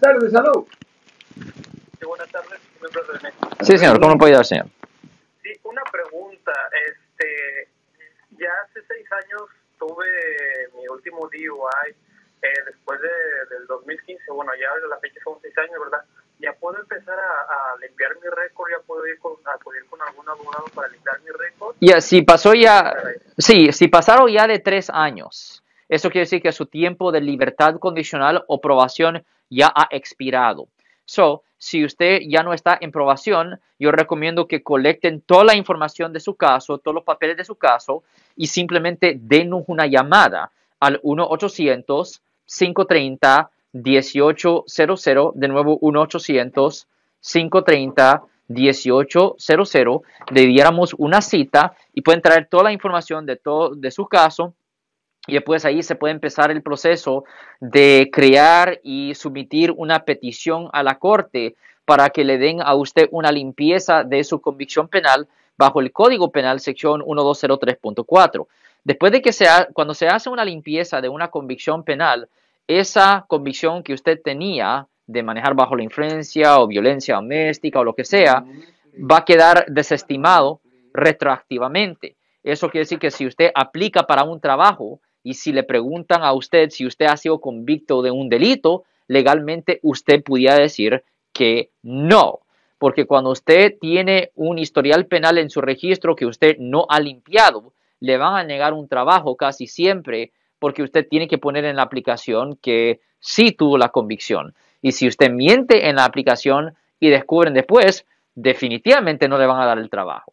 Buenas tardes, salud. Sí, buenas tardes. Sí, señor, ¿cómo puede ayudar, señor? Sí, una pregunta. Este, ya hace seis años tuve mi último DUI eh, después de, del 2015. Bueno, ya la fecha son seis años, ¿verdad? Ya puedo empezar a, a limpiar mi récord, ya puedo ir con, acudir con algún abogado para limpiar mi récord. Ya, si pasó ya, sí, si pasaron ya de tres años, eso quiere decir que su tiempo de libertad condicional o probación ya ha expirado. So, si usted ya no está en probación, yo recomiendo que colecten toda la información de su caso, todos los papeles de su caso y simplemente denos una llamada al 1-800-530-1800, de nuevo 1-800-530-1800, le diéramos una cita y pueden traer toda la información de todo de su caso y después ahí se puede empezar el proceso de crear y submitir una petición a la corte para que le den a usted una limpieza de su convicción penal bajo el Código Penal sección 1203.4. Después de que se ha- cuando se hace una limpieza de una convicción penal, esa convicción que usted tenía de manejar bajo la influencia o violencia doméstica o lo que sea, va a quedar desestimado retroactivamente. Eso quiere decir que si usted aplica para un trabajo y si le preguntan a usted si usted ha sido convicto de un delito, legalmente usted pudiera decir que no. Porque cuando usted tiene un historial penal en su registro que usted no ha limpiado, le van a negar un trabajo casi siempre porque usted tiene que poner en la aplicación que sí tuvo la convicción. Y si usted miente en la aplicación y descubren después, definitivamente no le van a dar el trabajo.